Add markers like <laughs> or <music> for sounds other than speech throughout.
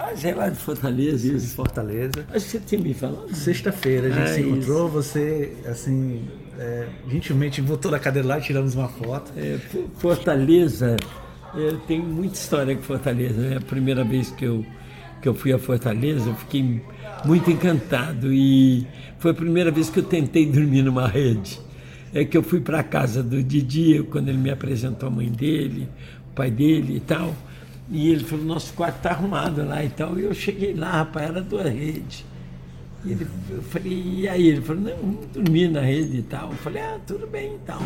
Ah, sei lá, de Fortaleza, de isso. Fortaleza. Acho que você tinha me falado. Sexta-feira a gente Ah, se isso. encontrou, você, assim, é, gentilmente voltou da cadeira lá e tiramos uma foto. É, Fo- Fortaleza, eu tenho muita história com Fortaleza. É a primeira vez que eu, que eu fui a Fortaleza, eu fiquei muito encantado e foi a primeira vez que eu tentei <laughs> dormir numa rede. É que eu fui para a casa do Didi, quando ele me apresentou a mãe dele, o pai dele e tal. E ele falou, nosso quarto está arrumado lá e tal. E eu cheguei lá, rapaz, era duas redes. E ele, eu falei, e aí? Ele falou, não, vamos dormir na rede e tal. Eu falei, ah, tudo bem então.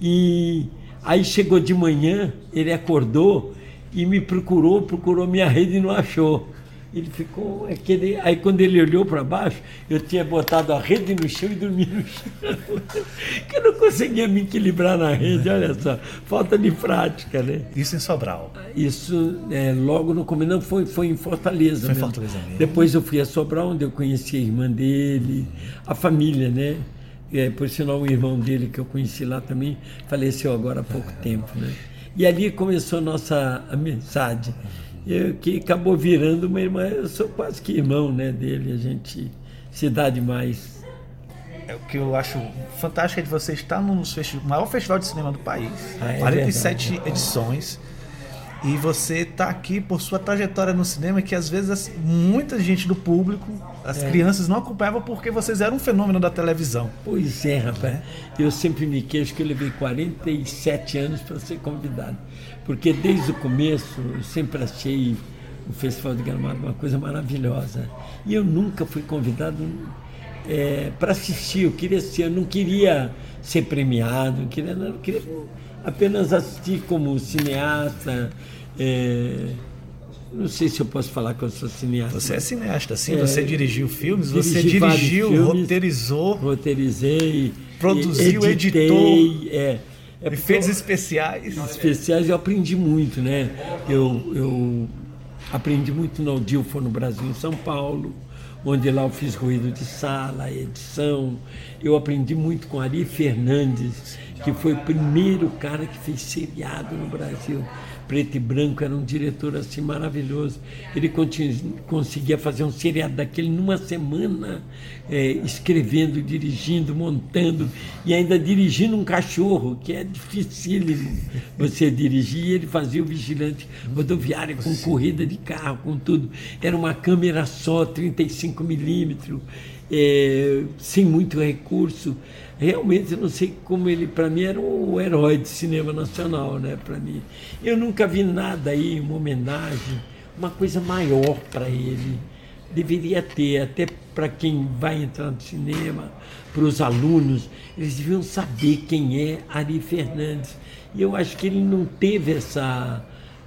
E aí chegou de manhã, ele acordou e me procurou, procurou minha rede e não achou. Ele ficou. Aquele, aí quando ele olhou para baixo, eu tinha botado a rede no chão e dormi no chão. <laughs> que eu não conseguia me equilibrar na rede, olha só. Falta de prática, né? Isso em Sobral. Isso é, logo no começo, não, foi, foi em Fortaleza. Foi em. Fortaleza mesmo. Depois eu fui a Sobral, onde eu conheci a irmã dele, a família, né? É, por sinal, o irmão dele que eu conheci lá também faleceu agora há pouco tempo, né? E ali começou a nossa amizade, eu, que acabou virando uma irmã. Eu sou quase que irmão né, dele, a gente se dá demais. É, o que eu acho fantástico é de você estar no maior festival de cinema do país, Ah, é 47 verdade. edições, e você está aqui por sua trajetória no cinema, que às vezes as- muita gente do público, as É. crianças não acompanhavam porque vocês eram um fenômeno da televisão. Pois é, rapaz. Eu sempre me queixo que eu levei 47 anos para ser convidado. Porque desde o começo eu sempre achei o Festival de Gramado uma coisa maravilhosa. E eu nunca fui convidado para assistir. Eu queria ser, eu não queria ser premiado, queria, não, queria apenas assistir como cineasta. é, não sei se eu posso falar que eu sou cineasta. Você é cineasta, sim, É, você dirigiu filmes, você dirigiu, filmes. roteirizou, roteirizei, Produziu, editei, editou, é, é efeitos eu- especiais. especiais eu aprendi muito, né? Eu, eu aprendi muito no Audilfor no Brasil, em São Paulo, onde lá eu fiz ruído de sala, edição. Eu aprendi muito com Ari Fernandes, que foi o primeiro cara que fez seriado no Brasil. Preto e branco, era um diretor assim maravilhoso. Ele conseguia fazer um seriado daquele numa semana, é, escrevendo, dirigindo, montando e ainda dirigindo um cachorro, que é dificílimo você dirigir. E ele fazia o vigilante rodoviário com corrida de carro, com tudo. Era uma câmera só, 35 milímetros, é, sem muito recurso. Realmente, eu não sei como ele, para mim, era o herói de cinema nacional, né? Para mim, eu nunca vi nada aí, uma homenagem, uma coisa maior para ele. Deveria ter, até para quem vai entrar no cinema, para os alunos, eles deviam saber quem é Ari Fernandes. E eu acho que ele não teve essa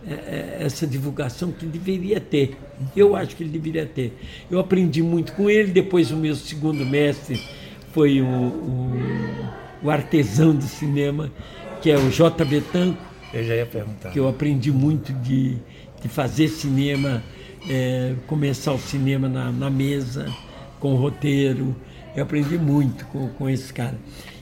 é, é, essa divulgação que deveria ter. Eu acho que ele deveria ter. Eu aprendi muito com ele, depois o meu segundo mestre foi o, o, o artesão do cinema, que é o J. Betanco, Eu já ia perguntar. que eu aprendi muito de, de fazer cinema, é, começar o cinema na, na mesa, com roteiro. Eu aprendi muito com, com esse cara.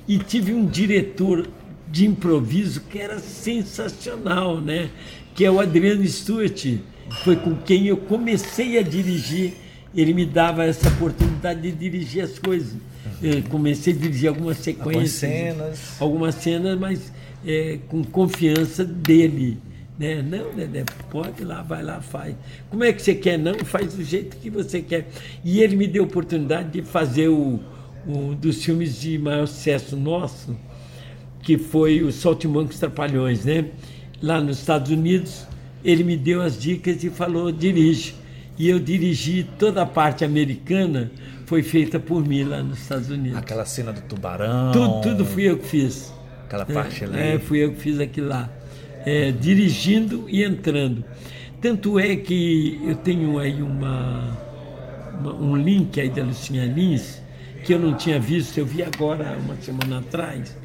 E tive um diretor de improviso que era sensacional, né? Que é o Adriano Stewart. Foi com quem eu comecei a dirigir. Ele me dava essa oportunidade de dirigir as coisas. Eu comecei a dirigir algumas sequências cenas. algumas cenas, mas é, com confiança dele. Né? Não, Dedé, pode ir lá, vai lá, faz. Como é que você quer? Não, faz do jeito que você quer. E ele me deu a oportunidade de fazer o, um dos filmes de maior sucesso nosso, que foi o Saltimbancos Trapalhões, né? Lá nos Estados Unidos, ele me deu as dicas e falou, dirige. E eu dirigi toda a parte americana, foi feita por mim lá nos Estados Unidos. Aquela cena do tubarão. Tudo, tudo fui eu que fiz. Aquela parte ali. É, fui eu que fiz aquilo lá. É, dirigindo e entrando. Tanto é que eu tenho aí uma, uma- um link aí da Lucinha Lins, que eu não tinha visto, eu vi agora, uma semana atrás,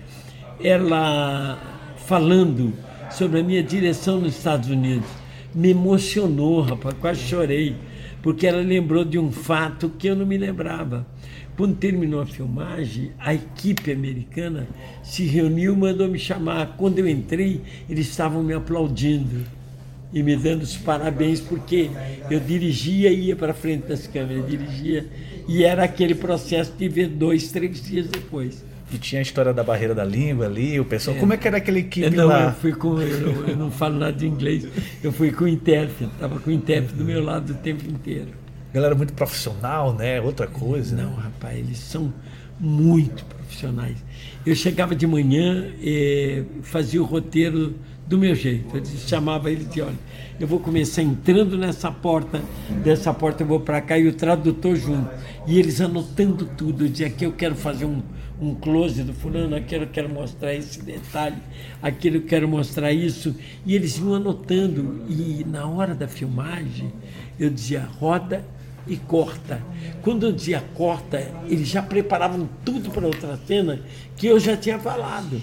ela falando sobre a minha direção nos Estados Unidos. Me emocionou, rapaz, quase chorei, porque ela lembrou de um fato que eu não me lembrava. Quando terminou a filmagem, a equipe americana se reuniu e mandou me chamar. Quando eu entrei, eles estavam me aplaudindo. e me dando os parabéns, porque eu dirigia e ia para frente das câmeras, dirigia, e era aquele processo de ver dois, três dias depois. E tinha a história da barreira da língua ali, o pessoal. É. Como é que era aquela equipe não, lá? Eu fui com. Eu, eu, não falo nada de inglês. Eu fui com o intérprete, estava com o intérprete do meu lado o tempo inteiro. Galera muito profissional, né? Outra coisa. Não, rapaz, eles são muito profissionais. Eu chegava de manhã fazia o roteiro do meu jeito. Eu chamava ele de olha, eu vou começar entrando nessa porta, dessa porta eu vou para cá e o tradutor junto. E eles anotando tudo. Eu dizia que eu quero fazer um, um close do fulano, aquilo eu quero mostrar esse detalhe, aquilo eu quero mostrar isso. E eles iam anotando. E na hora da filmagem, eu dizia, roda e corta. Quando eu dizia corta, eles já preparavam tudo para outra cena que eu já tinha falado.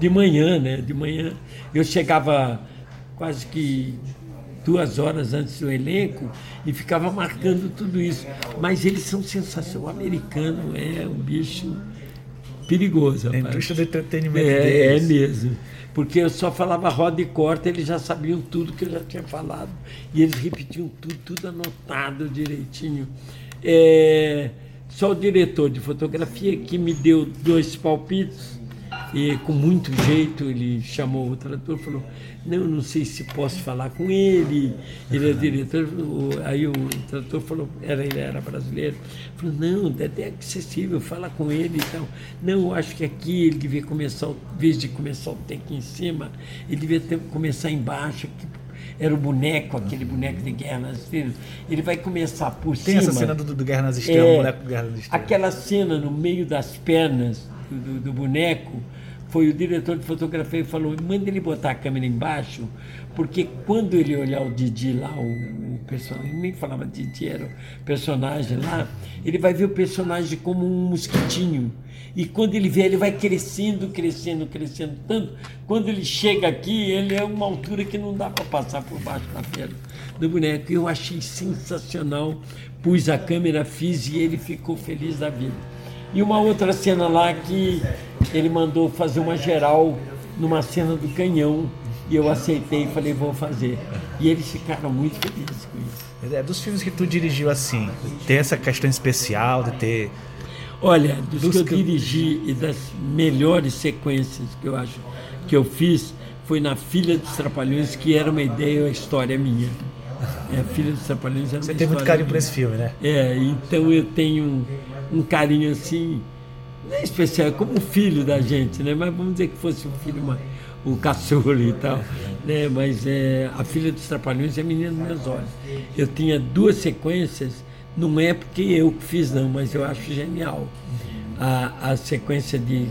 De manhã, né? De manhã. Eu chegava quase que duas horas antes do elenco e ficava marcando tudo isso. Mas eles são sensacionais. O americano é um bicho perigoso. A indústria do entretenimento é, deles. É mesmo. Porque eu só falava roda e corta, eles já sabiam tudo que eu já tinha falado. E eles repetiam tudo, tudo anotado direitinho. É, só o diretor de fotografia que me deu dois palpites e com muito jeito ele chamou o tradutor e falou, não, não sei se posso falar com ele, ele é diretor, aí o tradutor falou, era, ele era brasileiro, falou, não, é acessível, fala com ele e tal. Não, eu acho que aqui ele devia começar, em vez de começar o aqui em cima, ele devia ter, começar embaixo, que era o boneco, aquele boneco de Guerra nas Estrelas. Ele vai começar por Tem cima. Tem essa cena do, do Guerra nas Estrelas, é, o boneco Guerra nas Estrelas. Aquela cena no meio das pernas do, do, do boneco, foi o diretor de fotografia e falou: manda ele botar a câmera embaixo, porque quando ele olhar o Didi lá, o, o personagem, nem falava Didi, era o personagem lá, ele vai ver o personagem como um mosquitinho. E quando ele vê, ele vai crescendo, crescendo, crescendo tanto. Quando ele chega aqui, ele é uma altura que não dá para passar por baixo da perna do boneco. Eu achei sensacional. Pus a câmera, fiz e ele ficou feliz da vida. E uma outra cena lá que ele mandou fazer uma geral numa cena do canhão e eu aceitei e falei, vou fazer. E eles ficaram muito felizes com isso. É, dos filmes que tu dirigiu assim, tem essa questão especial de ter. Olha, dos, dos que eu que... dirigi e das melhores sequências que eu acho que eu fiz foi na Filha dos Trapalhões, que era uma ideia, uma história minha. É, a Filha dos Trapalhões era Você tem muito carinho por esse filme, né? É, então eu tenho um carinho assim, não é especial, é como um filho da gente, né? Mas vamos dizer que fosse um filho, uma, o caçula e tal, né? Mas é, a filha dos Trapalhões é menina dos meus olhos. Eu tinha duas sequências, não é porque eu que fiz não, mas eu acho genial. A, a sequência de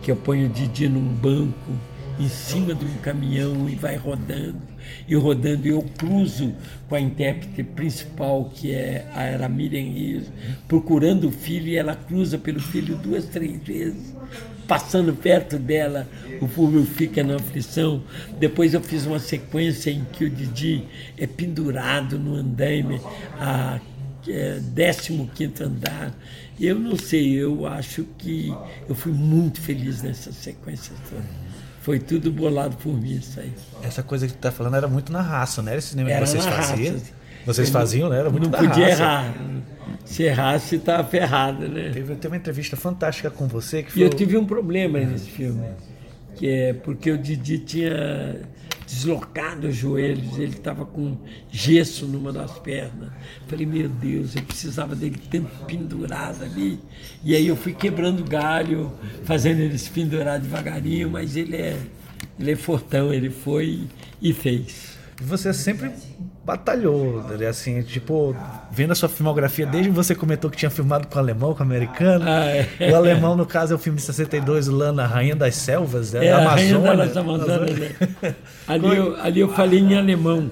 que eu ponho o Didi num banco, em cima de um caminhão e vai rodando e rodando. E eu cruzo com a intérprete principal, que é a era Miriam Rios, procurando o filho e ela cruza pelo filho duas, três vezes. Passando perto dela, o público fica na aflição. Depois eu fiz uma sequência em que o Didi é pendurado no andaime, a é, 15 andar. Eu não sei, eu acho que eu fui muito feliz nessa sequência toda. Foi tudo bolado por mim isso aí. Essa coisa que tu tá falando era muito na raça, né? Esse cinema era que vocês faziam. Raça. Vocês eu faziam, né? Era muito Não podia raça. errar. Se errasse, estava ferrado, né? Teve, teve uma entrevista fantástica com você que foi... E eu tive um problema nesse filme. Que é porque o Didi tinha deslocado os joelhos, ele estava com gesso numa das pernas. Falei, meu Deus, eu precisava dele tanto pendurado ali. E aí eu fui quebrando galho, fazendo ele se pendurar devagarinho, mas ele é, ele é fortão, ele foi e fez. Você sempre batalhou, né? assim, tipo, vendo a sua filmografia, desde você comentou que tinha filmado com o alemão, com o americano. Ah, é. O alemão, no caso, é o filme de 62, Lana, Rainha das Selvas, é, é a Amazônia. Das Amazonas, né? ali, eu, ali eu falei em alemão,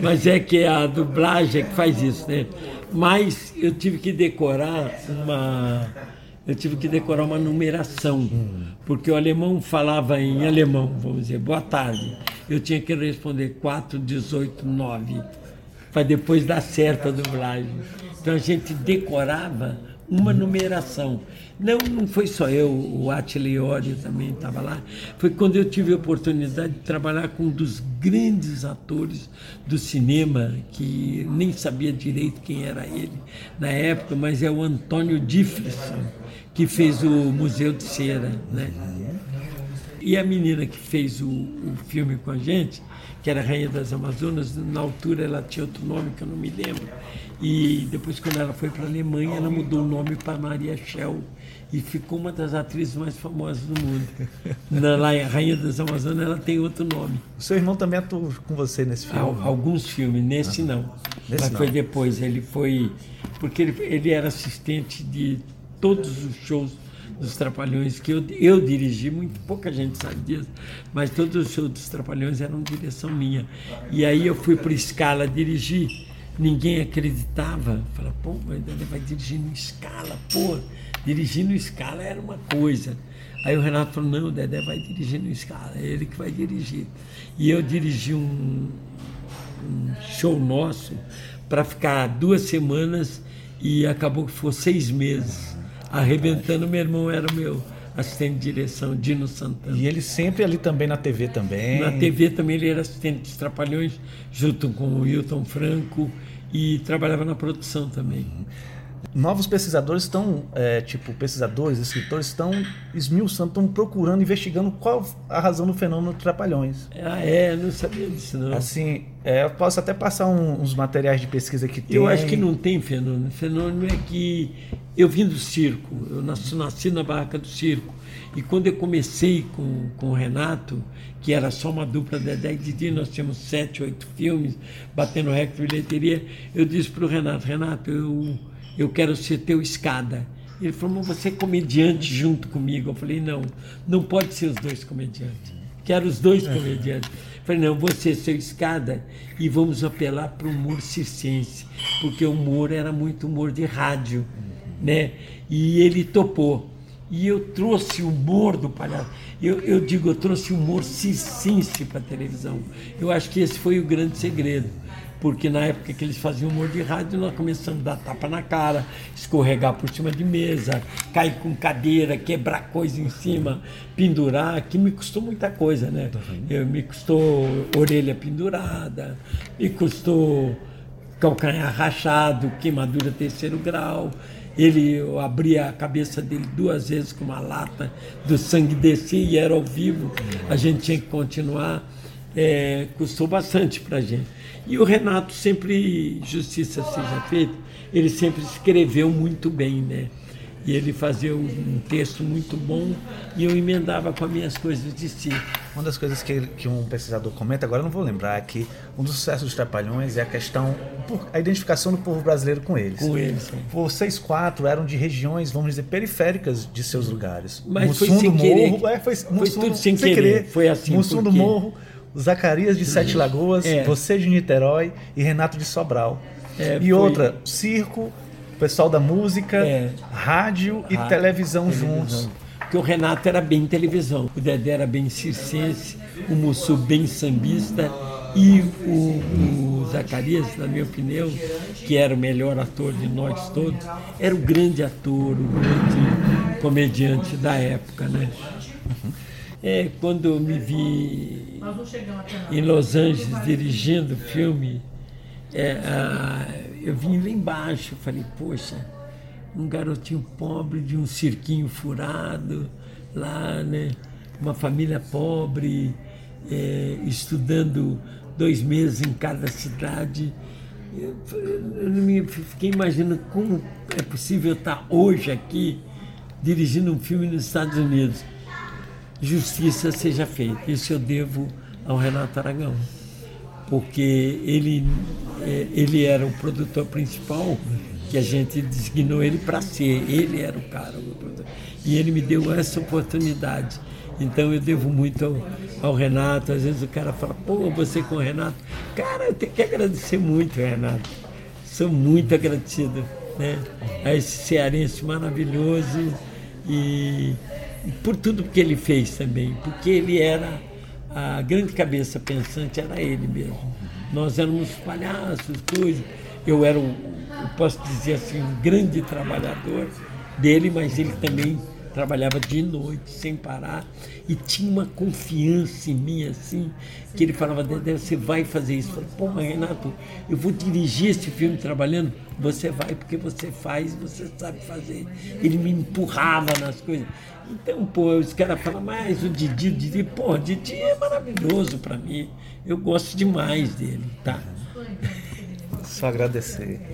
mas é que a dublagem é que faz isso, né? Mas eu tive que decorar uma eu tive que decorar uma numeração, porque o alemão falava em alemão, vamos dizer, boa tarde. Eu tinha que responder 4, 18, 9, para depois dar certo a dublagem. Então a gente decorava uma numeração. Não, não foi só eu, o Atley Ori também estava lá. Foi quando eu tive a oportunidade de trabalhar com um dos grandes atores do cinema, que nem sabia direito quem era ele na época, mas é o Antônio Difflison, que fez o Museu de Cera. Né? E a menina que fez o, o filme com a gente, que era Rainha das Amazonas, na altura ela tinha outro nome que eu não me lembro. E depois, quando ela foi para a Alemanha, ela mudou o nome para Maria Schell e ficou uma das atrizes mais famosas do mundo. Na lá, Rainha das Amazonas, ela tem outro nome. O seu irmão também atuou com você nesse filme? Alguns filmes, nesse não. Nesse Mas não. foi depois. Ele foi. Porque ele, ele era assistente de todos os shows dos Trapalhões que eu, eu dirigi, muito pouca gente sabe disso, mas todos os shows dos Trapalhões eram direção minha. E aí eu fui para Escala dirigir, ninguém acreditava. Falei, pô, ele vai dirigir no Escala, pô, dirigir no Escala era uma coisa. Aí o Renato falou, não, o Dedé vai dirigir no Escala, é ele que vai dirigir. E eu dirigi um, um show nosso para ficar duas semanas e acabou que foi seis meses arrebentando. Meu irmão era o meu assistente de direção, Dino Santana. E ele sempre ali também na TV também? Na TV também ele era assistente dos Trapalhões, junto com o Hilton Franco, e trabalhava na produção também. Uhum novos pesquisadores estão, é, tipo, pesquisadores, escritores estão esmiuçando, estão procurando, investigando qual a razão do fenômeno Trapalhões. Ah, é, não sabia disso não. Assim, é, eu posso até passar um, uns materiais de pesquisa que tem. Eu acho que não tem fenômeno. O fenômeno é que eu vim do circo, eu nasci, nasci na barraca do circo. E quando eu comecei com, com o Renato, que era só uma dupla de 10 de dia, nós tínhamos sete, oito filmes, batendo recorde de bilheteria, eu disse para o Renato, Renato, eu eu quero ser teu escada. Ele falou, mas você é comediante junto comigo. Eu falei, não, não pode ser os dois comediantes. Quero os dois comediantes. Eu falei, não, você é seu escada e vamos apelar para o humor circense, porque o humor era muito humor de rádio, né? E ele topou. E eu trouxe o humor do palhaço. Eu, eu digo, eu trouxe humor circense para a televisão. Eu acho que esse foi o grande segredo porque na época que eles faziam humor de rádio, nós começamos a dar tapa na cara, escorregar por cima de mesa, cair com cadeira, quebrar coisa em cima, pendurar, que me custou muita coisa, né? Eu, me custou orelha pendurada, me custou calcanhar rachado, queimadura terceiro grau. Ele eu abria a cabeça dele duas vezes com uma lata do sangue descia e era ao vivo. A gente tinha que continuar. É, custou bastante para a gente. E o Renato sempre, justiça seja feita, ele sempre escreveu muito bem, né? E ele fazia um texto muito bom e eu emendava com as minhas coisas de si. Uma das coisas que, que um pesquisador comenta, agora eu não vou lembrar, é que um dos sucessos dos Trapalhões é a questão, a identificação do povo brasileiro com eles. Com eles, sim. Vocês quatro eram de regiões, vamos dizer, periféricas de seus lugares. Mas Mussum foi sem do Morro, é, foi, foi Mussum, tudo sem, sem querer. querer. Foi assim. Mussum do Morro Zacarias de Sete Lagoas, é. você de Niterói e Renato de Sobral. É, e foi... outra, circo, pessoal da música, é. rádio e televisão, televisão juntos. Porque o Renato era bem televisão, o Dedé era bem circense, o Mussu bem sambista e o, o, Zacarias, na minha opinião, que era o melhor ator de nós todos, era o grande ator, o grande comediante da época, né? É, quando eu me vi em Los Angeles dirigindo o filme, é, a, eu vim lá embaixo, falei, poxa, um garotinho pobre de um cirquinho furado, lá, né? Uma família pobre, é, estudando dois meses em cada cidade. Eu, eu me fiquei imaginando como é possível estar hoje aqui dirigindo um filme nos Estados Unidos justiça seja feita. Isso eu devo ao Renato Aragão, porque ele, é, ele era o produtor principal que a gente designou ele para ser. Ele era o cara. E ele me deu essa oportunidade. Então eu devo muito ao, ao, Renato. Às vezes o cara fala, pô, você com o Renato. Cara, eu tenho que agradecer muito, Renato. Sou muito agradecido né, a esse cearense maravilhoso. E por tudo que ele fez também, porque ele era a grande cabeça pensante, era ele mesmo. Nós éramos palhaços, coisas. Eu era o eu posso dizer assim, um grande trabalhador dele, mas ele também trabalhava de noite, sem parar, e tinha uma confiança em mim, assim, que ele falava, Dedé, você vai fazer isso. Eu falei, pô, Renato, eu vou dirigir esse filme trabalhando, você vai porque você faz, você sabe fazer. Ele me empurrava nas coisas. Então, pô, os caras falam, mas o Didi, o Didi, pô, o Didi é maravilhoso para mim. Eu gosto demais dele, tá? Só agradecer.